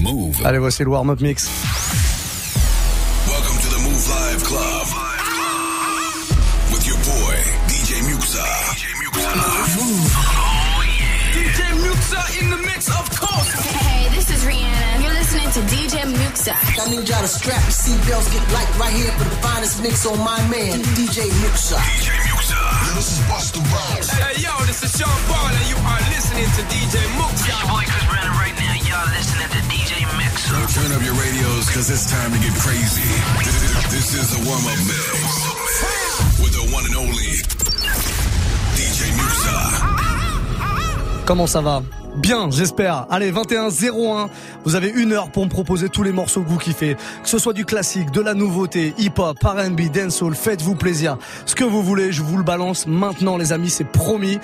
Move. Allez, voici le warm-up mix. Welcome to the Move Live Club. With your boy, DJ Muxa. DJ Muxa. DJ Muxa in the mix, of course. Hey, this is Rihanna. You're listening to DJ Muxa. I need y'all to strap your seatbelts, get light right here for the finest mix on my man, DJ Muxa. DJ Muxa. This is Busta Rhymes. Hey, yo, this is Sean Paul, and you are listening to DJ Muxa. boy Chris Brandon right now. Y'all listening to DJ Mix. Turn up your radios, cause it's time to get crazy. This is a warm-up mix. With the one and only DJ Muxa. Comment ça va? Bien, j'espère. Allez, 21-01. Vous avez une heure pour me proposer tous les morceaux que vous kiffez. Que ce soit du classique, de la nouveauté, hip-hop, R&B, dancehall, faites-vous plaisir. Ce que vous voulez, je vous le balance maintenant, les amis, c'est promis.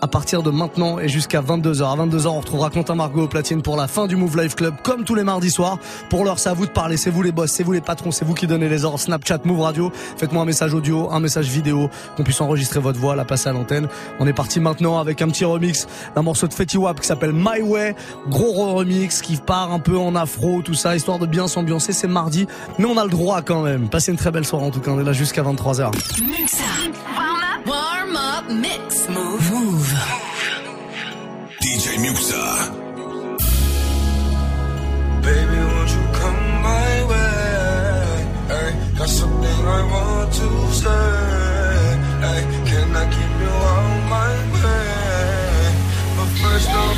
À partir de maintenant et jusqu'à 22h. À 22h, on retrouvera Quentin Margot au platine pour la fin du Move Life Club, comme tous les mardis soirs. Pour l'heure, c'est à vous de parler. C'est vous les boss, c'est vous les patrons, c'est vous qui donnez les ordres. Snapchat, Move Radio. Faites-moi un message audio, un message vidéo, qu'on puisse enregistrer votre voix, la passer à l'antenne. On est parti maintenant avec un petit remix d'un morceau de Fetty Wap qui s'appelle My Way. Gros remix qui part un peu en afro, tout ça, histoire de bien s'ambiancer. C'est mardi, mais on a le droit quand même. Passez une très belle soirée en tout cas. On est là jusqu'à 23h. Muxa. Warm up. Mix. Move. Move. DJ Muxa. Baby, won't you come my way? Ay, got something I want to say. Ay, can I keep you on my way? But first off,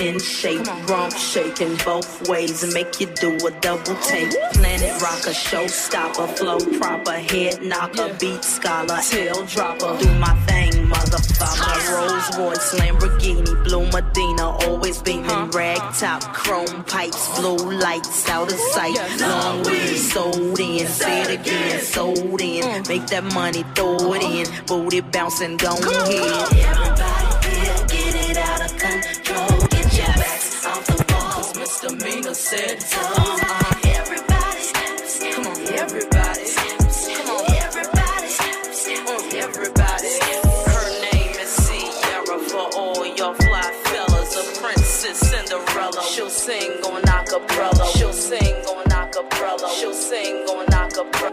in shape, rump shaking both ways and make you do a double take. Planet rocker, showstopper, flow proper, head knocker, beat scholar, tail dropper. Do my thing, motherfucker. My Rolls Royce, Lamborghini, blue Medina, always beaming, rag top, chrome pipes, blue lights out of sight. Long weed sold in, say it again, sold in. Make that money, throw it in, booty bouncing, go ahead. Said so. Everybody, come on, everybody. Come on, everybody. Everybody. Her name is Sierra for all your fly fellas. A princess Cinderella. She'll sing on acapella. She'll sing on acapella. She'll sing on acapella.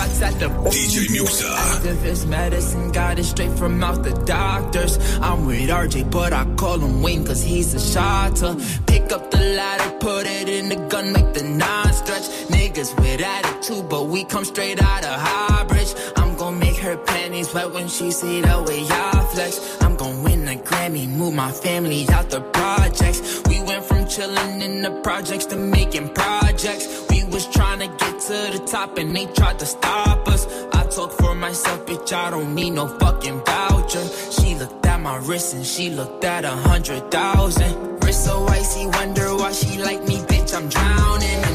Shots at the DJ Muxa. Activist medicine got it straight from out the doctors. I'm with RJ, but I call him Wayne cause he's a shotter. Pick up the ladder, put it in the gun, make the non stretch. Niggas with attitude, but we come straight out of Highbridge. I'm gonna make her panties wet when she see the way I flex. I'm gonna win a Grammy, move my family out the projects. We went from chilling in the projects to making projects. We was trying to get to the top and they tried to stop us. I talk for myself, bitch, I don't need no fucking voucher. She looked at my wrist and she looked at a hundred thousand. Wrist so icy, wonder why she like me, bitch, I'm drowning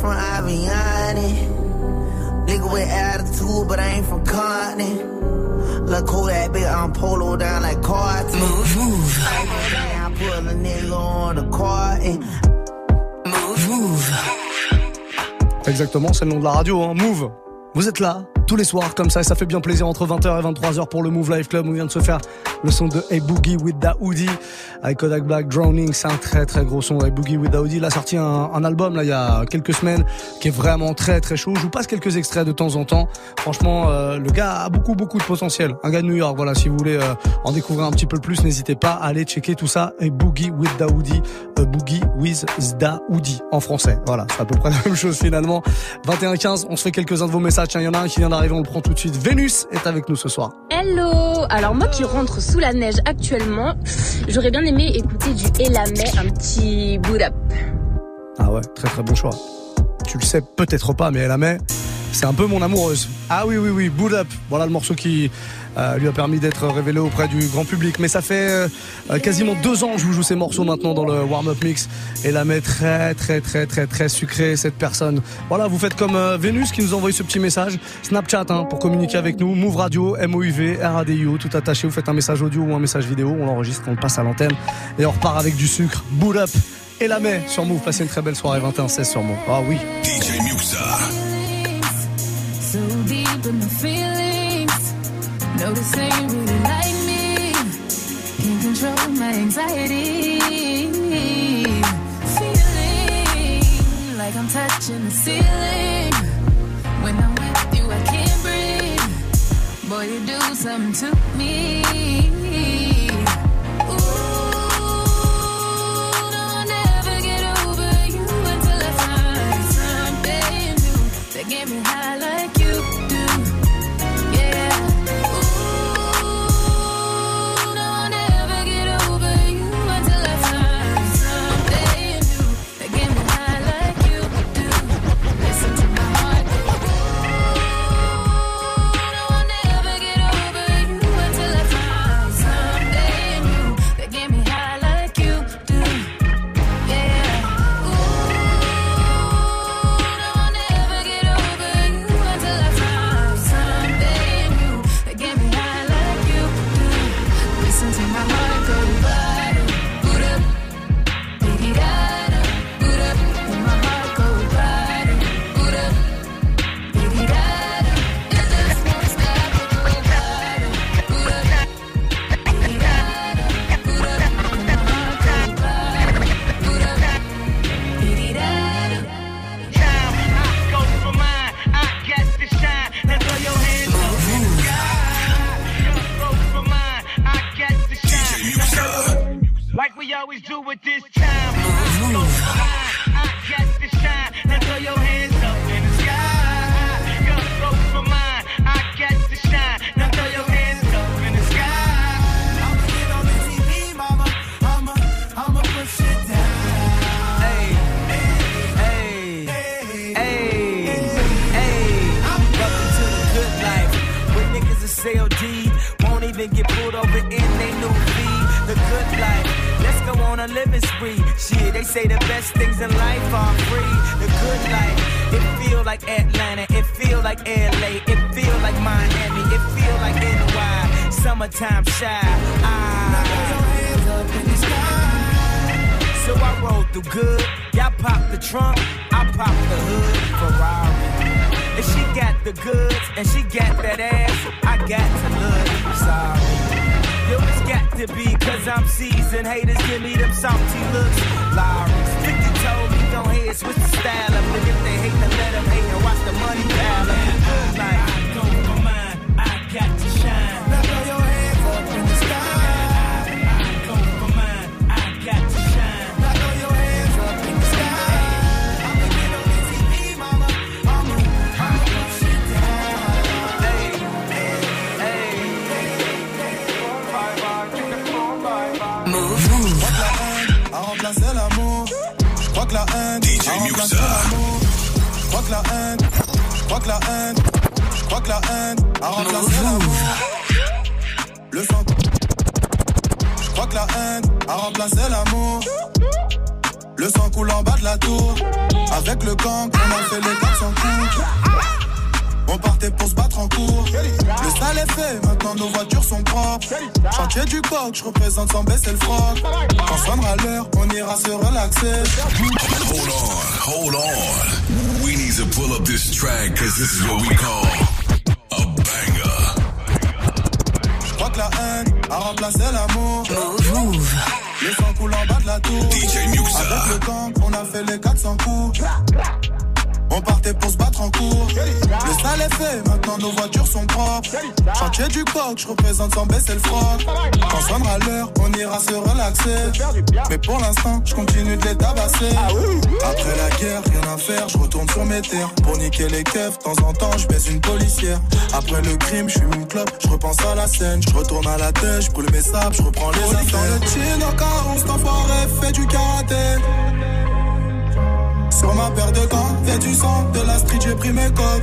from Aviani. Nigga with attitude, but I ain't from Compton. Look cool that bitch, I'm polo down like Carton. Move, move. I put a nigga on the carton. Move, move. Exactement, c'est le nom de la radio, hein. Move. Vous êtes là, tous les soirs, comme ça, et ça fait bien plaisir entre 20h et 23h pour le Move Live Club. On vient de se faire le son de Hey Boogie with Daoudi avec Kodak Black Drowning. C'est un très très gros son. Hey Boogie with Daoudi. Il a sorti un, un album là il y a quelques semaines qui est vraiment très très chaud. Je vous passe quelques extraits de temps en temps. Franchement, euh, le gars a beaucoup beaucoup de potentiel. Un gars de New York. Voilà, si vous voulez euh, en découvrir un petit peu plus, n'hésitez pas à aller checker tout ça. Hey Boogie with Daoudi. Euh, Boogie with Daoudi en français. Voilà, c'est à peu près la même chose finalement. 21-15, on se fait quelques-uns de vos messages. Il y en a un qui vient on le prend tout de suite. Vénus est avec nous ce soir. Hello Alors moi qui rentre sous la neige actuellement, j'aurais bien aimé écouter du Elamé, un petit boot up. Ah ouais, très très bon choix. Tu le sais peut-être pas, mais met. C'est un peu mon amoureuse. Ah oui, oui, oui, Boot Up. Voilà le morceau qui lui a permis d'être révélé auprès du grand public. Mais ça fait euh, quasiment deux ans que je vous joue ces morceaux maintenant dans le warm-up mix et la met très très très très très sucrée cette personne. Voilà, vous faites comme euh, Vénus qui nous a envoyé ce petit message, Snapchat hein, pour communiquer avec nous, Move Radio, MOUV, RADIO, tout attaché. Vous faites un message audio ou un message vidéo, on l'enregistre, on le passe à l'antenne et on repart avec du sucre. Boot up et la met sur Move. Passez une très belle soirée 21-16 sur Move. Ah oui. DJ Muxa. Notice they really like me. Can't control my anxiety. Feeling like I'm touching the ceiling. When I'm with you, I can't breathe. Boy, you do something to me. Ooh, no, I'll the goods, and she got that ass. I got to look sorry. Yo, it's got to be, cause I'm seasoned. Haters give me them salty looks. Lawrence, 50 told me, go ahead, switch the style up. And if they hate, then let them hate and watch the money pile up. Life. I go for mine, I got to haine a remplacé l'amour. Je crois que la haine, je crois que la haine, je crois que la haine a remplacé l'amour. Le sang. Je crois que la haine a remplacé l'amour. Le sang coule en bas de la tour. Avec le gang, on a fait les 400 coups. On partait pour se battre en cours. Le sale est fait, maintenant nos voitures sont propres. Chantier du coq, je représente sans baisser le froc. Quand sonnera l'heure, on ira se relaxer. Hold on, hold on. We need to pull up this track because this is what we call a banger. Je crois que la haine a remplacé l'amour. Le sang coule en bas de la tour. Avec le gang, on a fait les 400 coups. On partait pour se battre en cours. Le sale est fait, maintenant nos voitures sont propres. Chantier du coq, je représente sans baisser le froc. Quand sonnera l'heure, on ira se relaxer. Mais pour l'instant, je continue de les tabasser. Après la guerre, rien à faire, je retourne sur mes terres. Pour niquer les keufs, de temps en temps, je baisse une policière. Après le crime, je fume une clope, je repense à la scène. Je retourne à la tête, je brûle mes sables, je reprends les affaires. dans le chin, au cas où cet enfoiré fait du karaté. Sur ma paire de gants, y'a du sang, de la street, j'ai pris mes codes.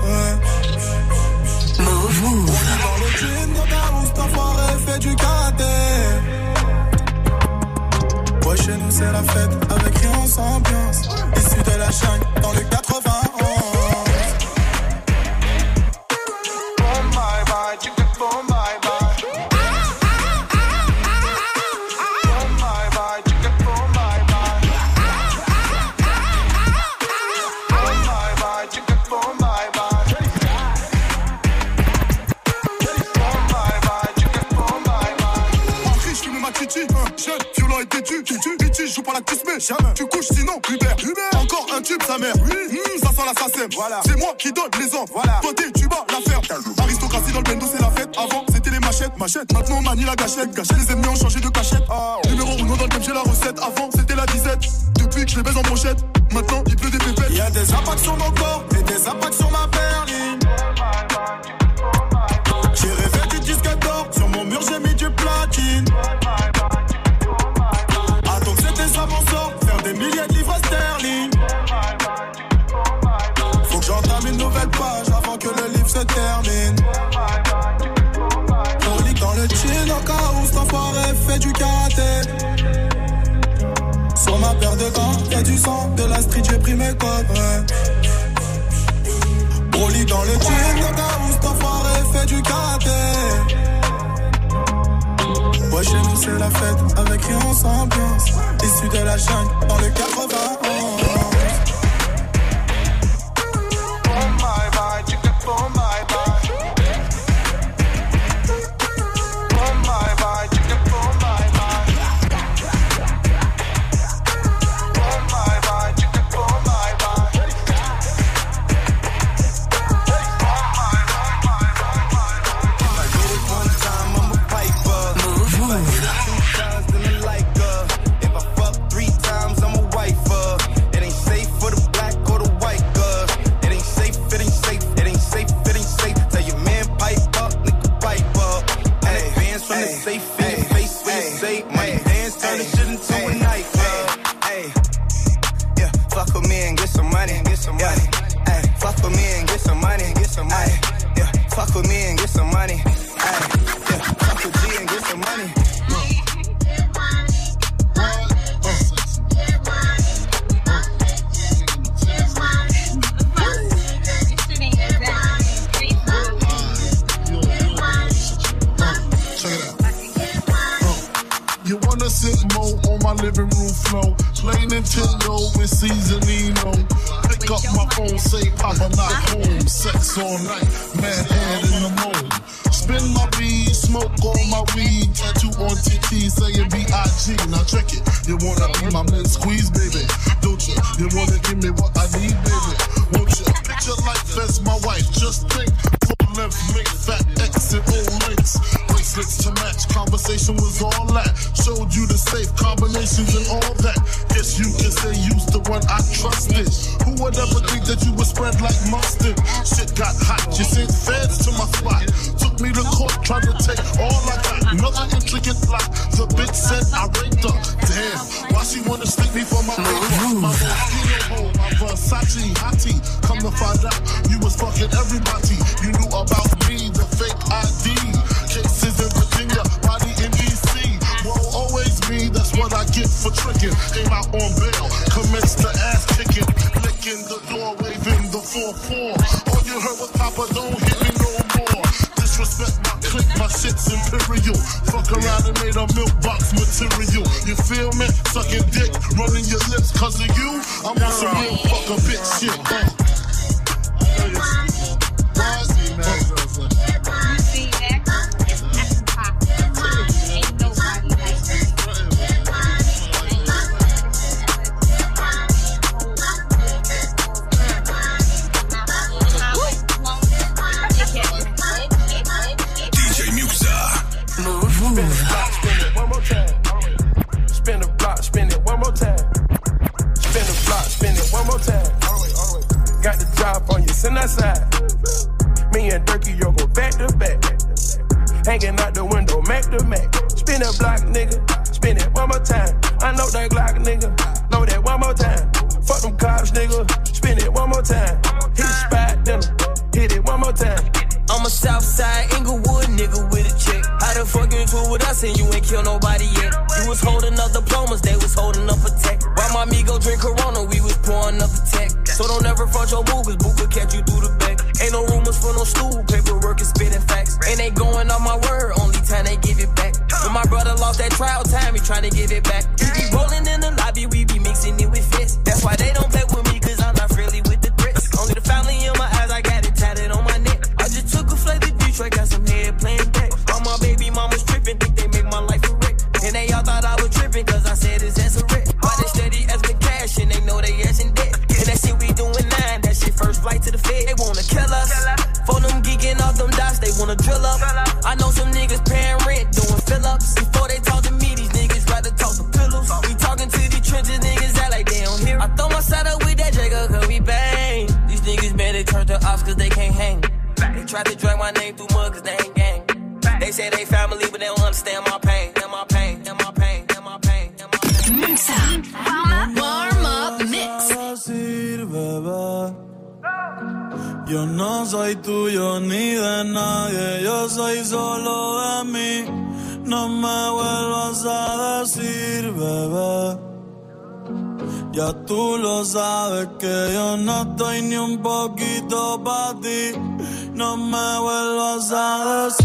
On est dans le cas où cet enfoiré fait du karaté. Ouais, chez nous c'est la fête, avec rien sans ambiance. Issu de la chaîne, dans le 91. Jamais. Tu couches sinon, Uber. Uber. Encore un tube, sa mère. Oui. ça sent l'assassin. Voilà. C'est moi qui donne les ordres. Voilà. T'es, tu bats la ferme. Aristocratie dans le bendo, c'est la fête. Avant, c'était les machettes. Machettes. Maintenant, on manie la gâchette. Gâchette, les ennemis ont changé de cachette. Numéro 1 dans le game, j'ai la recette. Avant, c'était la disette. Depuis que je les baise en brochette. C'est la fête, avec rien sans ambiance. Issu de la chaîne, dans le 91. Who think that you would spread like mustard? Shit got hot. You sent feds to my spot. Took me to court, tried to take all I got. Another intricate plot. The bitch said I raped her. Damn, why she wanna stick me for my paper? My Moschino my Versace hottie. Come to find out, you was fucking everybody. You knew about me, the fake ID. Cases in Virginia, body in DC. Won't always be, that's what I get for tricking. Came out on bail, commenced the ass kicking. Fuck around and made a milk box material. You feel me? Sucking dick, running your lips cause of you. I'm on some real fuck a bitch shit. stool, paperwork is spitting facts. And they going on my word, only time they give it back. When my brother lost that trial time, he trying to give it back. He be rolling in que yo no estoy ni un poquito para ti. No me vuelvas a decir.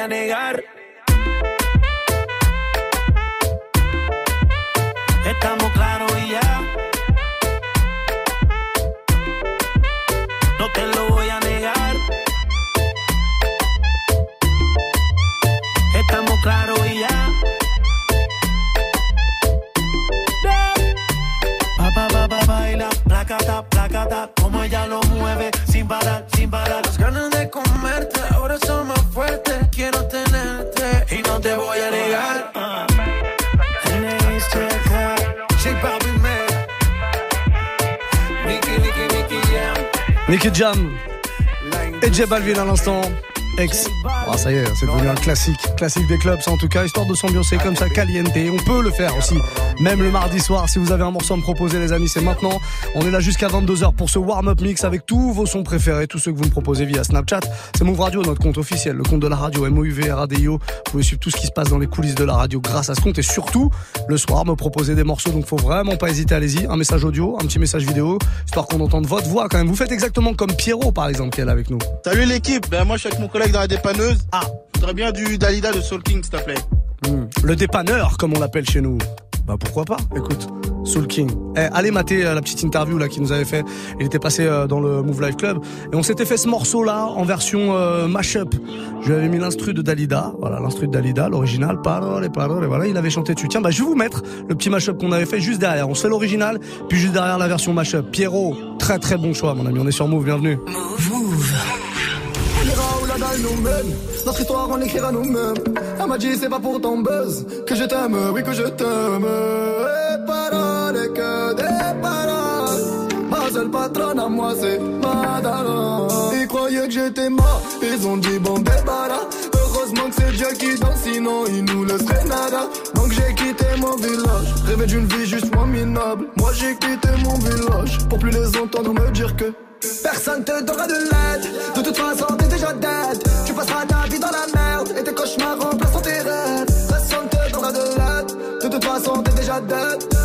a negar. DJ Balvin à l'instant. Ex ah, ça y est, c'est devenu un classique. Classique des clubs, ça en tout cas, histoire de s'ambiancer comme ça, caliente. On peut le faire aussi, même le mardi soir. Si vous avez un morceau à me proposer, les amis, c'est maintenant. On est là jusqu'à 22h pour ce warm-up mix avec tous vos sons préférés, tous ceux que vous me proposez via Snapchat. C'est Move Radio, notre compte officiel, le compte de la radio, MOUV, RADIO. Vous pouvez suivre tout ce qui se passe dans les coulisses de la radio grâce à ce compte et surtout, le soir, me proposer des morceaux. Donc, faut vraiment pas hésiter, allez-y. Un message audio, un petit message vidéo, histoire qu'on entende votre voix quand même. Vous faites exactement comme Pierrot, par exemple, qui est là avec nous. Salut l'équipe, ben moi je suis avec mon collègue dans la dépanneuse. Ah, je voudrais bien du Dalida de Soul King s'il te plaît. Hmm. Le dépanneur, comme on l'appelle chez nous. Bah pourquoi pas Écoute, Soul King. Eh, allez mater euh, la petite interview là qu'il nous avait fait. Il était passé euh, dans le Move Life Club et on s'était fait ce morceau là en version euh, mashup. Je lui avais mis l'instru de Dalida, voilà l'instru de Dalida, l'original, parole, parole, et voilà, il avait chanté dessus. Tiens, bah je vais vous mettre le petit mashup qu'on avait fait juste derrière. On se fait l'original, puis juste derrière la version mashup. Pierrot, très très bon choix mon ami. On est sur Move, bienvenue. On ira où la dalle nous mène. Notre histoire, on l'écrira nous-mêmes. Elle m'a dit, c'est pas pour ton buzz que je t'aime, oui, que je t'aime. Et paroles, que des paroles. Ma seule patronne à moi, c'est Madara. Ils croyaient que j'étais mort, ils ont dit, bon, débarras. Heureusement que c'est Dieu qui danse, sinon il nous laisserait nada. Donc j'ai quitté mon village, rêvé d'une vie juste moins minable. Moi j'ai quitté mon village, pour plus les entendre me dire que Personne te donnera de l'aide. De toute façon, déjà dead.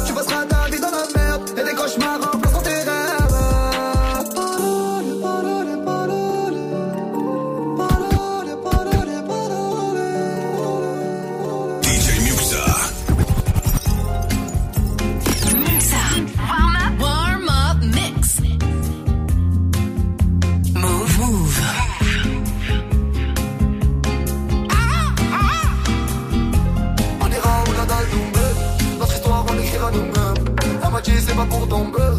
C'est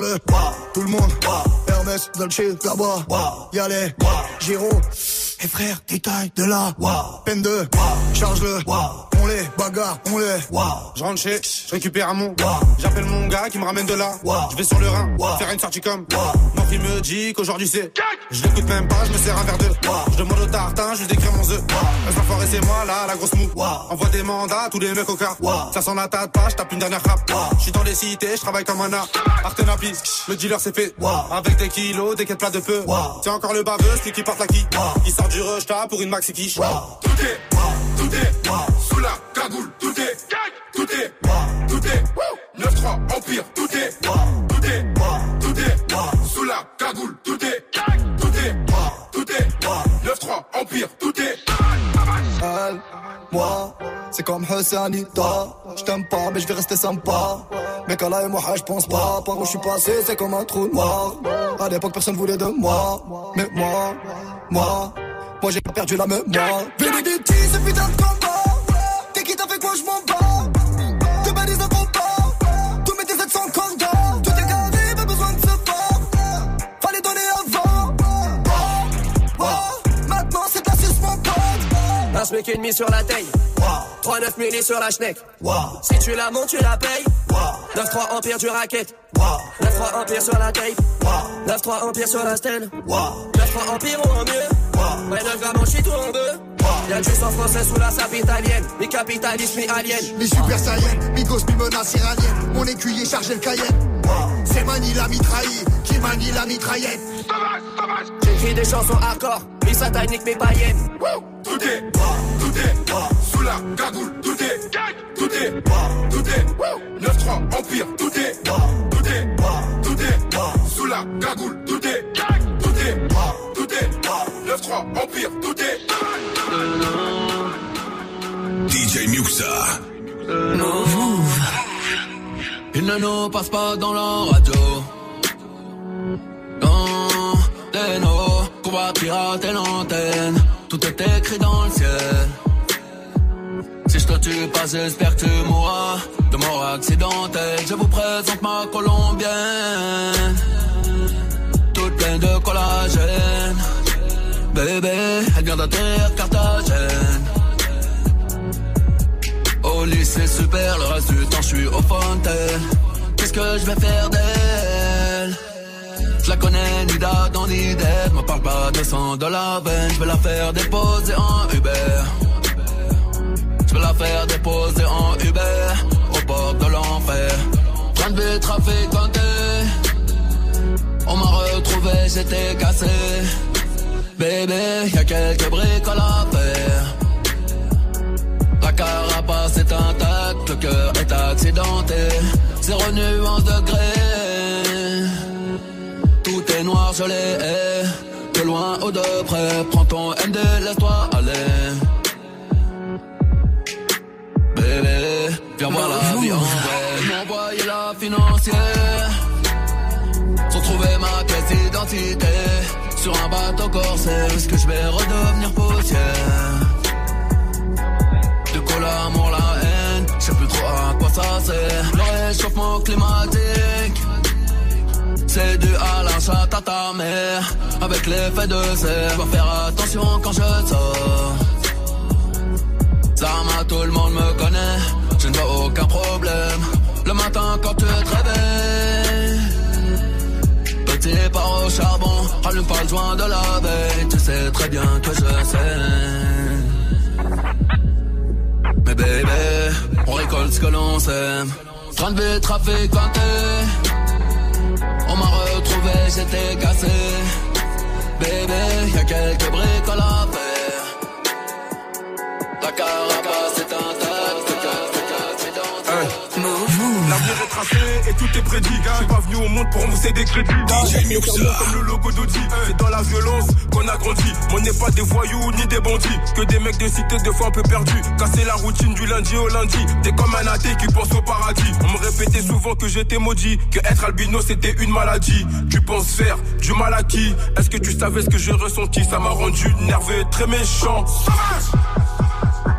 le, tout le monde Hermès, Dolce, là-bas. Y'a les, Giro. Et frère, détail de là. Peine de, charge-le. On les bagarre, on les Je rentre chez, je récupère un mon. J'appelle mon gars qui me ramène de là. Je vais sur le Rhin, faire une sortie comme. Mon fils me dit qu'aujourd'hui c'est. Je l'écoute même pas, je me sers un verre de. Je demande au tartin, je lui décris mon œuf. Enfoiré c'est moi là, la grosse mou. Envoie des mandats, tous les mecs au car. Ça sent la tête pas, je tape une dernière frappe. Je suis dans les cités, je travaille comme un art. Artenapis, le dealer c'est fait. Avec des kilos, des quêtes plats de feu. C'est encore le baveux, celui qui porte la qui. Il sort du rush pour une maxi quiche. Tout est, tout est, sous la cagoule, tout est, tout est, tout est, 9-3, Empire, tout est, tout est, tout est, sous la cagoule, tout est, tout est, tout est, 9-3, Empire, tout est. À C'est comme Anita. Je t'aime pas, mais je vais rester sympa. Mais quand là et moi, je pense pas. Par où je suis passé, c'est comme un trou noir. À l'époque, personne voulait de moi. Mais moi, moi, moi j'ai pas perdu la mémoire. Vérité, ce putain de combat. Un SMIC et demi sur la taille. 3-9 milli sur la schneck. Si tu la montes, tu la payes. 9-3 empire du racket. 9-3 empire sur la tape. 9-3 empire sur la stèle. 9-3 empire ou en mieux. Ouais, 9 grammes en shit ou en bœuf. Y'a du sang français sous la sape italienne. Mi capitaliste, mi alien. Mi super saiyan, mi gosse, mi menace iranienne. Mon écuyer chargé le cayenne. C'est Mani la mitraille qui manie la mitraillette. J'écris des chansons hardcore. Satanique, mi païenne. Tout est, tout est, sous la cagoule, tout est, tout est, tout est, 9-3 Empire, tout est, tout est, tout est, sous la cagoule, tout est, tout est, tout est, 9-3 Empire, tout est. DJ Muxa. Move. Il ne nous passe pas dans la radio. Dans les nos, qu'on va pirater l'antenne. Tout est écrit dans le ciel. Si je te tue pas, j'espère que tu mourras de mort accidentelle. Je vous présente ma colombienne. Toute pleine de collagène. Bébé, elle vient d'atterrir Carthagène. Au lycée super, le reste du temps je suis au fontaine. Qu'est-ce que je vais faire d'elle? La connais ni d'Adam ni d'Ève. Me parle pas de sang de la veine, je vais la faire déposer en Uber. Je vais la faire déposer en Uber au bord de l'enfer. Train de trafiquanté. On m'a retrouvé, j'étais cassé. Bébé, y a quelques bricoles à faire. La carapace est intacte, le cœur est accidenté. Zéro nuance de gré. L'ai. eh. De loin ou de près, prends ton MD, laisse-toi aller. Bébé, viens voir la vie en vrai. M'envoyer la financière. Sans trouver ma pièce d'identité. Sur un bateau corsaire, est-ce que je vais redevenir poussière? De quoi l'amour, la haine, je sais plus trop à quoi ça sert. Le réchauffement climatique, c'est dû à la chatte à ta mère. Avec l'effet de serre, dois faire attention quand je sors. Zama, tout le monde me connaît, je ne vois aucun problème. Le matin quand tu te réveilles, petit part au charbon, allume pas le joint de la veille. Tu sais très bien que je sais. Mais bébé, on récolte ce que l'on sème. Train de vie trafiquanté. On m'a retrouvé, j'étais cassé. Bébé, y a quelques bricoles à. La et tout est prédit. Je suis pas venu au monde pour mousser des crédits. C'est comme le logo d'Audi. C'est dans la violence qu'on a grandi. On n'est pas des voyous ni des bandits. Que des mecs de cité, des fois un peu perdus. Casser la routine du lundi au lundi. T'es comme un athée qui pense au paradis. On me répétait souvent que j'étais maudit. Que être albino c'était une maladie. Tu penses faire du mal à qui? Est-ce que tu savais ce que j'ai ressenti? Ça m'a rendu nerveux, très méchant.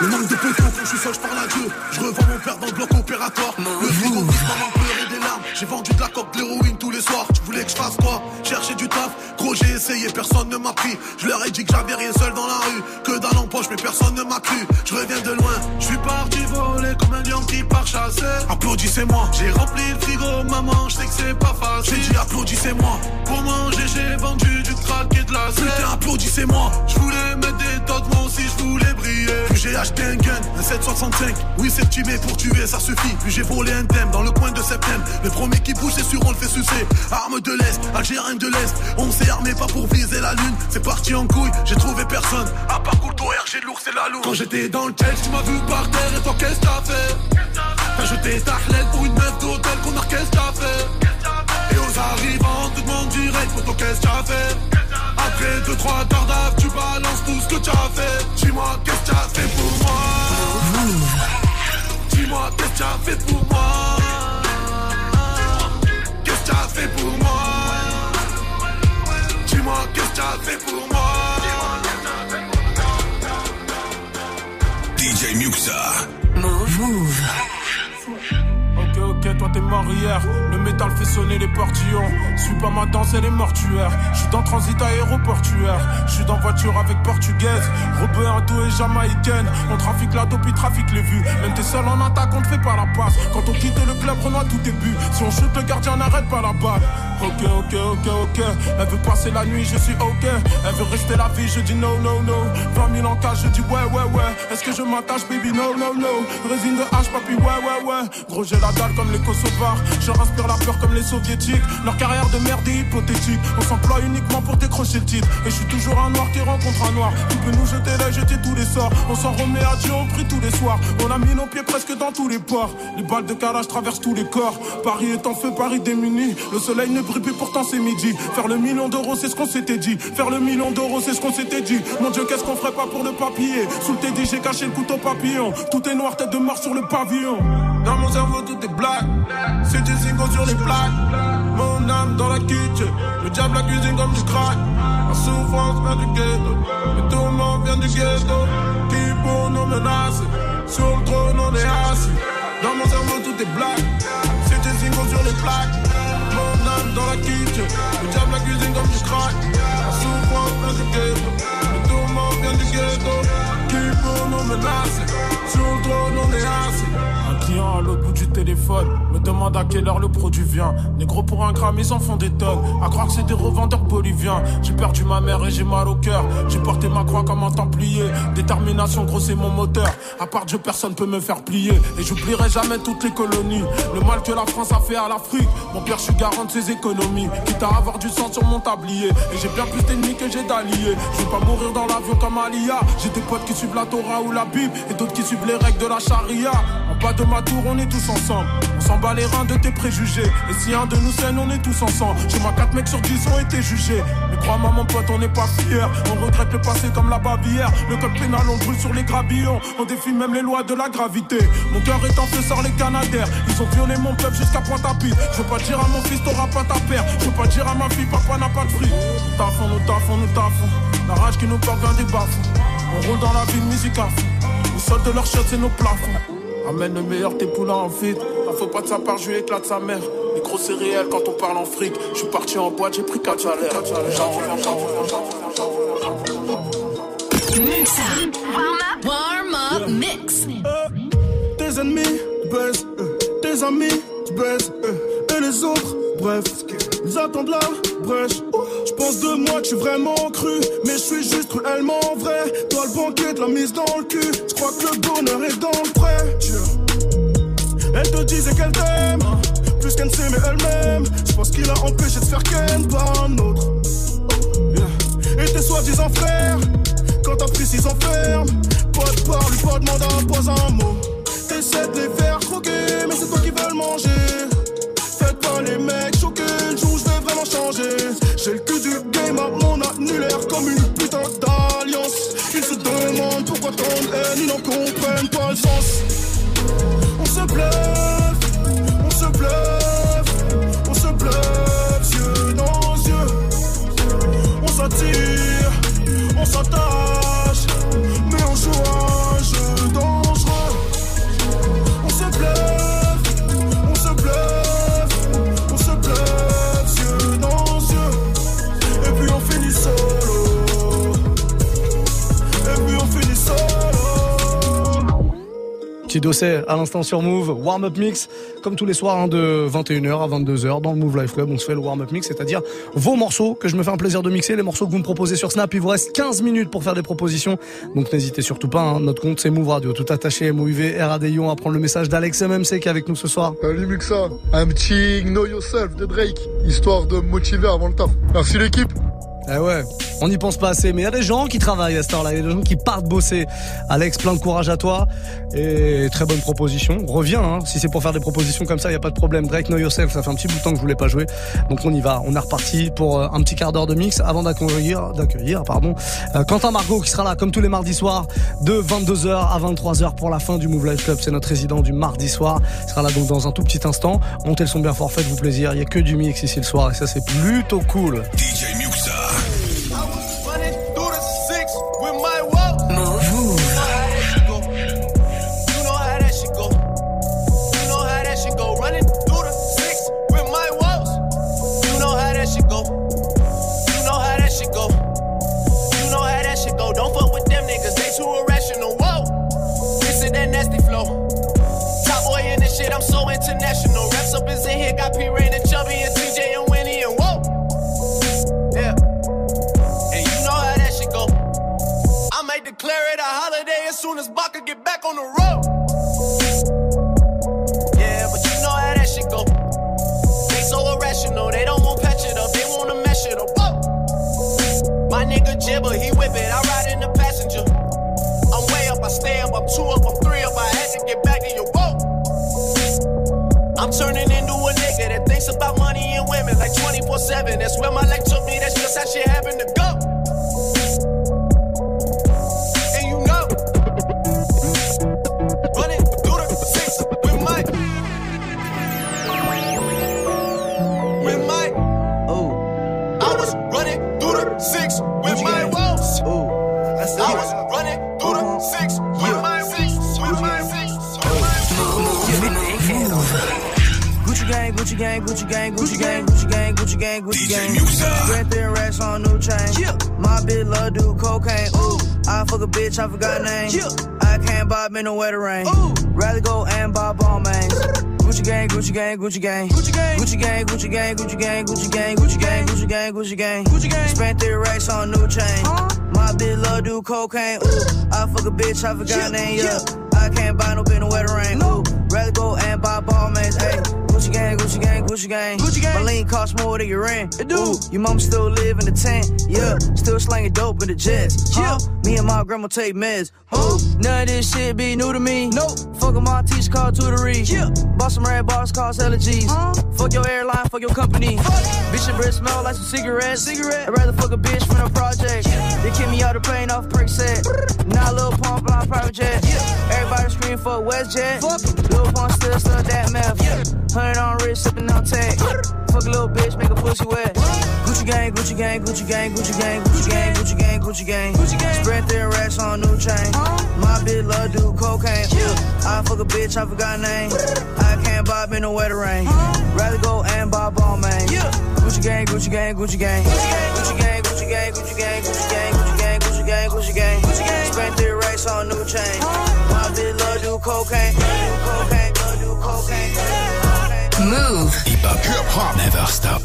Le manque de quand je suis seul, je parle à Dieu. Je revends mon père dans le bloc opératoire. Le frigo vide pendant pleurer des larmes. J'ai vendu de la coque, de l'héroïne tous les soirs. Tu voulais que je fasse quoi? Chercher du taf. Gros, j'ai essayé, personne ne m'a pris. Je leur ai dit que j'avais rien seul dans la rue. Que dalle en poche, mais personne ne m'a cru. Je reviens de loin. Je suis parti voler comme un lion qui part chasser. Applaudissez-moi. J'ai rempli le frigo, maman, je sais que c'est pas facile. J'ai dit applaudissez-moi. Pour manger, j'ai vendu du crack et de la Putain, applaudissez-moi. Je voulais mettre des dots, moi aussi je voulais j'ai acheté un gun, un 765. Oui, c'est timé pour tuer, ça suffit. Puis j'ai volé un thème dans le coin de septembre. Le premier qui bouge, c'est sûr, on le fait sucer. Arme de l'Est, Algérien de l'Est. On s'est armé pas pour viser la lune. C'est parti en couille, j'ai trouvé personne. À part Couteau RG lourd, c'est la lourde. Quand j'étais dans le test, tu m'as vu par terre et toi, qu'est-ce que t'as fait? T'as jeté ta pour une meuf d'hôtel qu'on a qu'est-ce que t'as fait? Et aux arrivants te demande direct photo qu'est-ce que t'as fait? Après deux trois tardaves tu balances tout ce que t'as fait Dis-moi qu'est-ce que t'as fait pour moi? Dis-moi qu'est-ce que t'as fait pour moi? Qu'est-ce que t'as fait pour moi? Dis-moi qu'est-ce que t'as fait pour moi? DJ Muxa. Move. Move. Toi t'es mort hier. Le métal fait sonner les portillons. Suis pas ma danse, elle est mortuaire. Je suis dans transit aéroportuaire. Je suis dans voiture avec portugaise. Rebeu indo et jamaïcaine. On trafique la dope, il trafique les vues. Même t'es seul en attaque, on te fait pas la passe. Quand on quitte le club, Renoir tout est bu. Si on shoot, le gardien n'arrête pas la balle. Ok, ok, ok, ok. Elle veut passer la nuit, je suis ok. Elle veut rester la vie, je dis no, no, no. 20 000 en cash, je dis ouais, ouais, ouais. Est-ce que je m'attache, baby? No, no, no. Résine de hache, papi, ouais, ouais, ouais. Gros, j'ai la dalle comme les Je respire la peur comme les soviétiques. Leur carrière de merde est hypothétique. On s'emploie uniquement pour décrocher le titre. Et je suis toujours un noir qui rencontre un noir. Tu peux nous jeter là, jeter tous les sorts. On s'en remet à Dieu, on prie tous les soirs. On a mis nos pieds presque dans tous les ports. Les balles de carrage traversent tous les corps. Paris est en feu, Paris démuni. Le soleil ne brille plus, pourtant c'est midi. Faire le million d'euros, c'est ce qu'on s'était dit. Faire le million d'euros, c'est ce qu'on s'était dit. Mon Dieu, qu'est-ce qu'on ferait pas pour le papier Sous le TD, j'ai caché le couteau papillon. Tout est noir, tête de mort sur le pavillon. Dans mon cerveau, tout est black. C'est du zingo sur les plaques. Mon âme dans la kitchen. Le diable la cuisine comme du crack. La souffrance vient du ghetto. Le tourment vient du ghetto. Qui pour nous menacer Sur le trône, on est assis. Dans mon cerveau, tout est black. C'est du zingo sur les plaques. Mon âme dans la kitchen. Le diable la cuisine comme du crack. La souffrance vient du ghetto. Le tourment vient du ghetto. Qui pour nous menacer Sur le trône, on est assis. Client à l'autre bout du téléphone me demande à quelle heure le produit vient. Négro pour un gramme, ils en font des tonnes. À croire que c'est des revendeurs boliviens. J'ai perdu ma mère et j'ai mal au cœur. J'ai porté ma croix comme un templier. Détermination, gros, c'est mon moteur. À part Dieu, personne peut me faire plier. Et j'oublierai jamais toutes les colonies. Le mal que la France a fait à l'Afrique. Mon père, je suis garant de ses économies. Quitte à avoir du sang sur mon tablier. Et j'ai bien plus d'ennemis que j'ai d'alliés. Je vais pas mourir dans l'avion comme Alia. J'ai des potes qui suivent la Torah ou la Bible. Et d'autres qui suivent les règles de la charia. Bas de ma tour, on est tous ensemble. On s'en bat les reins de tes préjugés. Et si un de nous saigne, on est tous ensemble. Chez moi, 4 mecs sur 10 ont été jugés. Mais crois-moi, mon pote, on n'est pas fiers. On regrette le passé comme la bavière. Le code pénal, on brûle sur les gravillons. On défie même les lois de la gravité. Mon cœur est en feu, sort les canadaires. Ils ont violé mon peuple jusqu'à Pointe-à-Pitre. Je veux pas dire à mon fils, t'auras pas ta paire. Je veux pas dire à ma fille, papa n'a pas de fric. Nous taffons, nous taffons, nous taffons. La rage qui nous porte vient des bafous. On roule dans la ville, musique à fond. Le sol de leur shot, c'est nos plafonds. Amène le meilleur tes poulains en vide. La faut pas de sa part, je lui éclate sa mère. Gros c'est réel quand on parle en fric. Je suis parti en boîte, j'ai pris 4 salaires. J'en reviens, j'en reviens, j'en reviens, j'en reviens, j'en reviens. Muxa. Warm up. Warm up mix. Tes ennemis baissent, euh, tes amis baissent, euh, et les autres, bref, ils attendent la brèche. Je pense de moi que je vraiment cru, mais je suis juste cruellement vrai. Toi le banquet de la mise dans le cul, je crois que le bonheur est dans le prêt. Elle te disait qu'elle t'aime, plus qu'elle ne s'aimait elle-même. Je pense qu'il a empêché de faire qu'elle pas un autre. Et tes soi-disant frères, quand t'as pris s'ils enferment, pas de parole, pas de mandat, pas un mot. T'essaies de les faire croquer, mais c'est toi qui veux le manger. Faites pas les mecs J'ai le cul du game à mon annulaire comme une putain d'alliance. Ils se demandent pourquoi tant de ils n'en comprennent pas le sens. Petit dossier à l'instant sur Move, warm-up mix, comme tous les soirs hein, de 21h à 22h dans le Move Life Club, on se fait le warm-up mix, c'est-à-dire vos morceaux que je me fais un plaisir de mixer, les morceaux que vous me proposez sur Snap, il vous reste 15 minutes pour faire des propositions, donc n'hésitez surtout pas, hein. notre compte c'est Move Radio, tout attaché, MOUV, RADIO, à prendre le message d'Alex MMC qui est avec nous ce soir. Salut Muxa, un petit Know Yourself de Drake, histoire de me motiver avant le taf. Merci l'équipe. Eh ouais, on n'y pense pas assez, mais il y a des gens qui travaillent à cette heure-là, il y a des gens qui partent bosser. Alex, plein de courage à toi et très bonne proposition. Reviens, hein. si c'est pour faire des propositions comme ça, il y a pas de problème. Drake, Know Yourself, ça fait un petit bout de temps que je voulais pas jouer, donc on y va. On est reparti pour euh, un petit quart d'heure de mix avant d'accueillir, d'accueillir, pardon, euh, Quentin Margot qui sera là comme tous les mardis soirs de 22h à 23h pour la fin du Move Life Club. C'est notre résident du mardi soir. Il sera là donc dans un tout petit instant. Montez le son bien fort, faites-vous plaisir. Il y a que du mix ici le soir et ça c'est plutôt cool. Soon as Baka get back on the road. Yeah, but you know how that shit go. They so irrational, they don't want patch it up, they wanna mesh it up. Whoa. My nigga Jibber, he whip it, I ride in the passenger. I'm way up, I stay up, I'm two up, I'm three up, I had to get back to your whoa. I'm turning into a nigga that thinks about money and women like 24 7. That's where my life took me, that's just how shit happened to go. Gang, Gucci gang, Gucci gang, Gucci gang, Gucci gang, Gucci gang. Red thin racks on new chain. My bitch love do cocaine. Ooh, I fuck a bitch, I forgot name. I can't bob in the wetter rain. Rather go and buy ball mains. Gucci gang, Gucci gang, Gucci gang, Gucci gang, Gucci gang, Gucci gang, Gucci gang, Gucci gang, Gucci gang, Gucci gang, Gucci gang, Gucci gang. Spent three racks on new chain. My bitch love do cocaine. Ooh, I fuck a bitch, I forgot name. Yeah, I can't buy no bin the wetter rain. Ooh, rather go and buy ball mains. Gucci gang, Gucci gang, Gucci gang. Gucci gang. My lean cost more than your rent. It do. Ooh, your mom still live in the tent. Yeah. Still slanging dope in the jets. Yeah. Me and my grandma take meds. Ooh. None of this shit be new to me. Nope. Fuck my teacher called tutory. Yeah. Bought some red bars cost hella G's. Fuck your airline, fuck your company. Bitch, your breath smell like some cigarettes. Cigarette. I'd rather fuck a bitch from a project. They kick me out the plane off prick set. Now Lil Pump on private jet. Yeah. Everybody scream for WestJet. Lil Pump still stuck that meth. Hundred on wrist, sipping on tech. Fuck a little bitch, make a pussy wet. Gucci gang, Gucci gang, Gucci gang, Gucci gang, Gucci gang, Gucci gang, Gucci gang. Gucci gang. Spread thin racks on new chain. My bitch love do cocaine. I fuck a bitch, I forgot name. I can't bob in the wetter rain. Rather go and buy ball man. Gucci gang, Gucci gang, Gucci gang. Gucci gang, Gucci gang, Gucci gang, Gucci gang, Gucci gang, Gucci gang, Gucci gang, Gucci gang. Spent three racks on new chain. My bitch love do cocaine. Do cocaine, love do cocaine. Move. Hip hop, hip hop, never stop.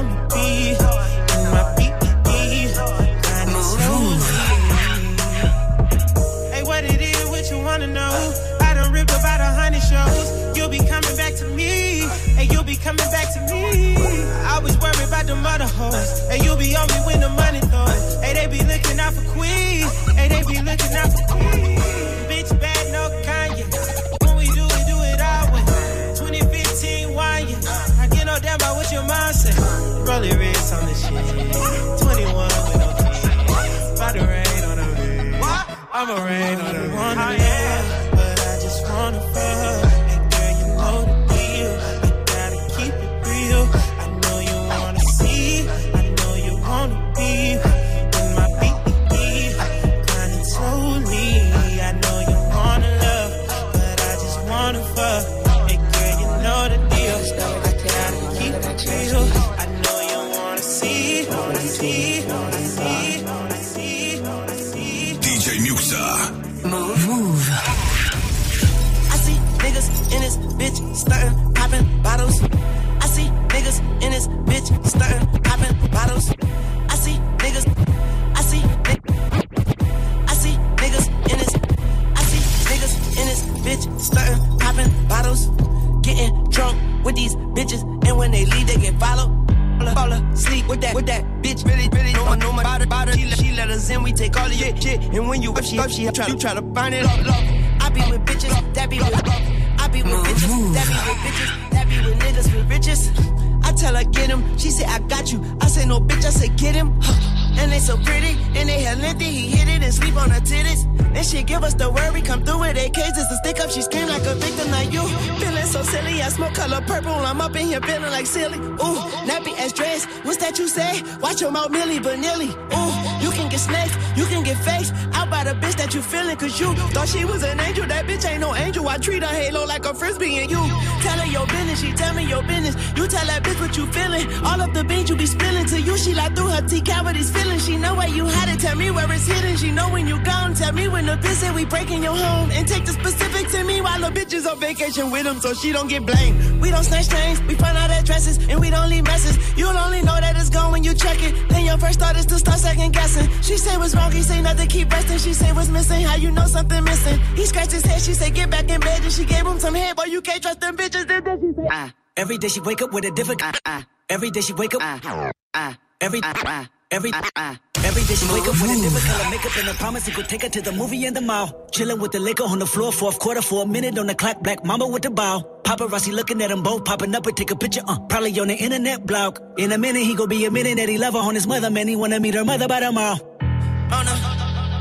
only be never rain up, she try, you try to find it up. I be with bitches, that be with, I be with bitches, that be with bitches, that be with niggas with riches. I tell her get him, she say I got you. I say no bitch, I say get him. And they so pretty, and they hell lengthy, he hit it and sleep on her titties. Then she give us the worry, come through with AKs, it's a stick up, she scream like a victim, like you. Feeling so silly, I smoke color purple, I'm up in here feeling like silly. Ooh, nappy ass dress, what's that you say? Watch your mouth, Millie Vanilli. Ooh, get snaked, you can get faked, out by the bitch that you feeling, cause you thought she was an angel, that bitch ain't no angel. I treat her halo like a frisbee, and you tell her your business, she tell me your business. You tell that bitch what you feeling, all of the beans you be spilling to you, she like through her T cavities feeling. She know where you had it, tell me where it's hidden. She know when you gone, tell me when the say we breaking your home. And take the specifics to me while the bitch is on vacation with him so she don't get blamed. We don't snatch chains, we find out addresses, and we don't leave messes. You'll only know that it's gone when you check it. Then your first thought is to start second guessing. She say what's wrong, he say nothing, keep resting. She say what's missing, how you know something missing. He scratched his head, she say get back in bed, and she gave him some head, boy, you can't trust them bitches. Then then she say, ah. Every day she wake up with a different. Uh, uh, every day she wake up. Uh, uh, every. Uh, every. Uh, every day she wake up with a different color makeup and a promise he could take her to the movie in the mall. Chilling with the liquor on the floor, fourth quarter for a minute on the clock. Black mama with the bow. Paparazzi looking at them both, popping up and take a picture. Uh, probably on the internet blog. In a minute he gon' be admitting that he love her on his mother. Man, he wanna meet her mother by tomorrow. Oh no.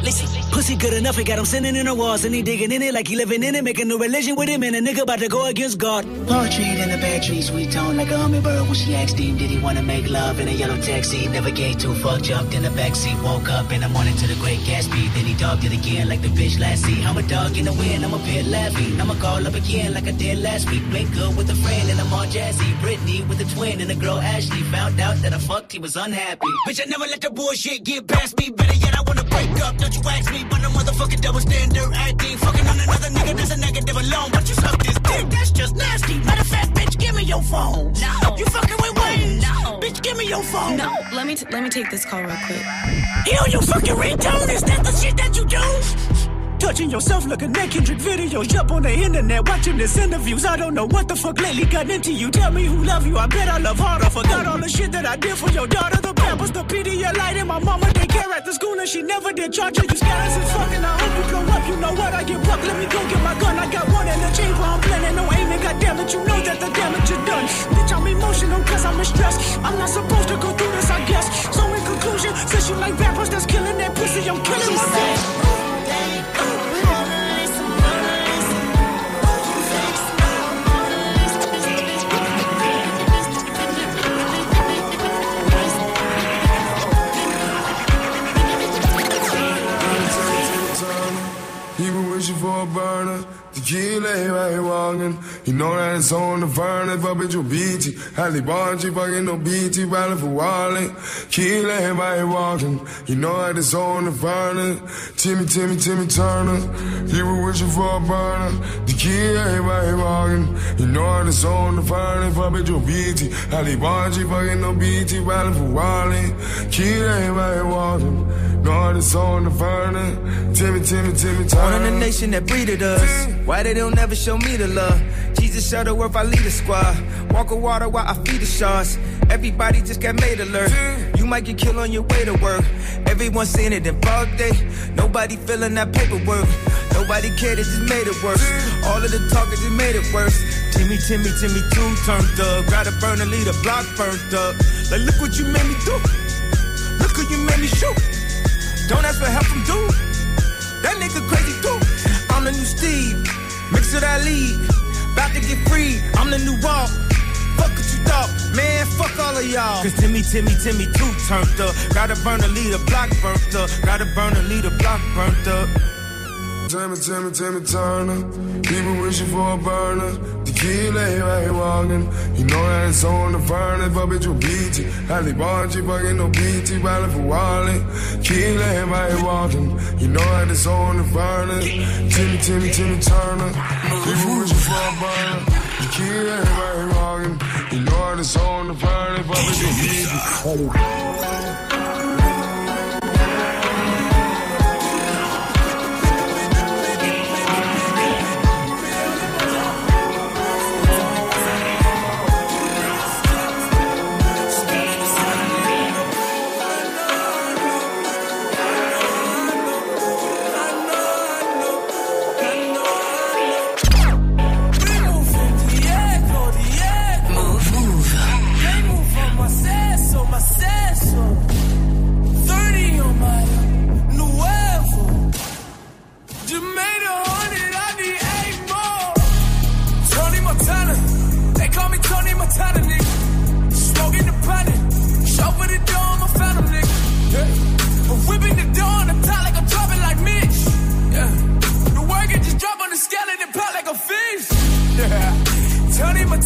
Listen. Pussy good enough, he got him sitting in the walls and he digging in it like he living in it, making a religion with him and a nigga about to go against God. Poetry in the bad tree, sweet tone like a hummingbird. When she asked him, did he wanna make love in a yellow taxi? Never gave two fuck, jumped in the backseat, woke up in the morning to the great Gatsby. Then he dogged it again like the bitch last see. I'm a dog in the wind, I'm a pit laughing. I'ma call up again like I did last week. Wake good with a friend and I'm all jazzy. Brittany with a twin and a girl Ashley. Found out that I fucked, he was unhappy. Bitch, I never let the bullshit get past me. Better yet, I wanna break up. You ask me, but I'm motherfucking double standard acting. Fucking on another nigga that's a negative alone. But you suck this dick, that's just nasty. Matter of fact, bitch, give me your phone. No. You fucking with Wayne. No. Bitch, give me your phone. No, let me t- let me take this call real quick. Yo, you fucking ringtone, is that the shit that you do? Touching yourself, looking at Kendrick videos, up on the internet, watching this interviews. I don't know what the fuck lately got into you. Tell me who love you, I bet I love harder. Forgot all the shit that I did for your daughter. The pampers, the Pedialyte, and my mama at the school, and she never did charge her. You scandalous as fucking. I hope you blow up. You know what? I get buck. Let me go get my gun. I got one in the chamber. I'm planning no aiming. God damn it, you know that the damage is done. Bitch, I'm emotional cause I'm in stress. I'm not supposed to go through this, I guess. So in conclusion, since you like rappers that's killing that pussy, I'm killing myself. For a burner kile waiwangen inora ni sonda verne vabicho biti halibanchi pagino biti walkin' you know that it's on the verne Timmy Timmy Timmy Turner. You were wishing for a burner. The kile waiwangen inora ni sonda verne vabicho biti halibanchi pagino biti bale fuwale kile waiwangen Nora ni sonda verne Timmy Timmy Timmy Turner One in the nation that breeded us. Why they don't never show me the love? Jesus Shuttleworth, I lead the squad. Walk on water while I feed the sharks. Everybody just got made alert. You might get killed on your way to work. Everyone seeing it in fog day. Nobody feeling that paperwork. Nobody cared, it just made it worse. All of the talking just made it worse. Timmy, Timmy, Timmy, two turned up. Gotta burn leave the block burnt up. Like, look what you made me do. Look who you made me shoot. Don't ask for help from dude. That nigga crazy too. I'm the new Steve. Mix it I lead. About to get free. I'm the new Walt. Fuck what you up. Man, fuck all of y'all. Cause Timmy, Timmy, Timmy too turned up. Gotta burn a lead, a block burnt up. Gotta burn a lead, a block burnt up. Timmy, Timmy, Timmy Turner. People wishing for a burner tequila i vejryggen I når jeg er solen og fyrne for Bitch Beach Halle Bonchi fucking no beach i Balle for Wally. Tequila i vejryggen I når jeg er solen og fyrne Timmy, Timmy, Timmy Turner. You husker for at burner. Tequila i vejryggen I når jeg er solen og fyrne for Bitch Beach Halle Bonchi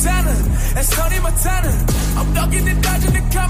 Montana, that's Tony Montana. I'm ducking and dodging the camera.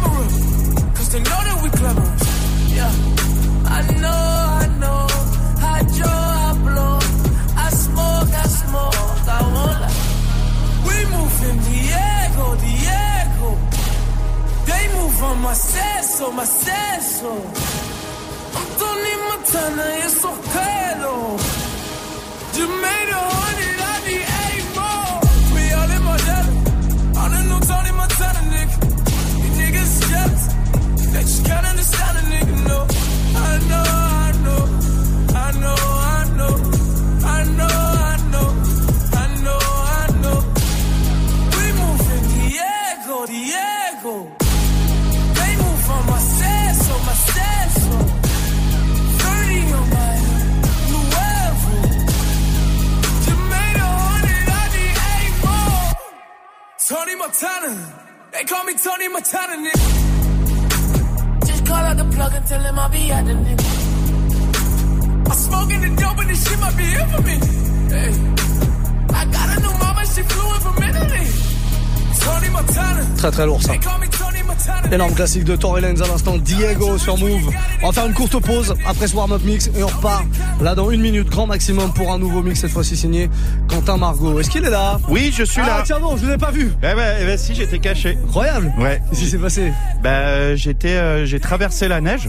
Classique de Tory Lanez à l'instant, Diego sur Move. On va faire une courte pause après ce warm-up mix et on repart là dans une minute grand maximum pour un nouveau mix cette fois-ci signé Quentin Margot. Est-ce qu'il est là? Oui, je suis ah, là. tiens bon, je vous ai pas vu. Eh ben, eh ben, si, j'étais caché. Incroyable. Ouais. Qu'est-ce qui s'est passé? Bah, euh, j'étais, euh, j'ai traversé la neige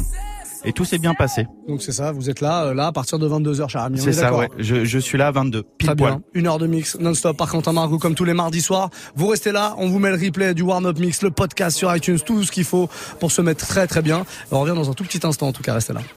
et tout s'est bien passé. Donc c'est ça, vous êtes là, euh, là à partir de 22h, cher ami. on C'est est ça, ouais. Je, je suis là à 22, pile Très poil. bien. Une heure de mix non-stop par Quentin Margot comme tous les mardis soirs. Vous restez là, on vous met le replay du warm-up mix, le podcast sur iTunes, tout ce qu'il faut pour se mettre très très bien. On revient dans un tout petit instant en tout cas, restez là.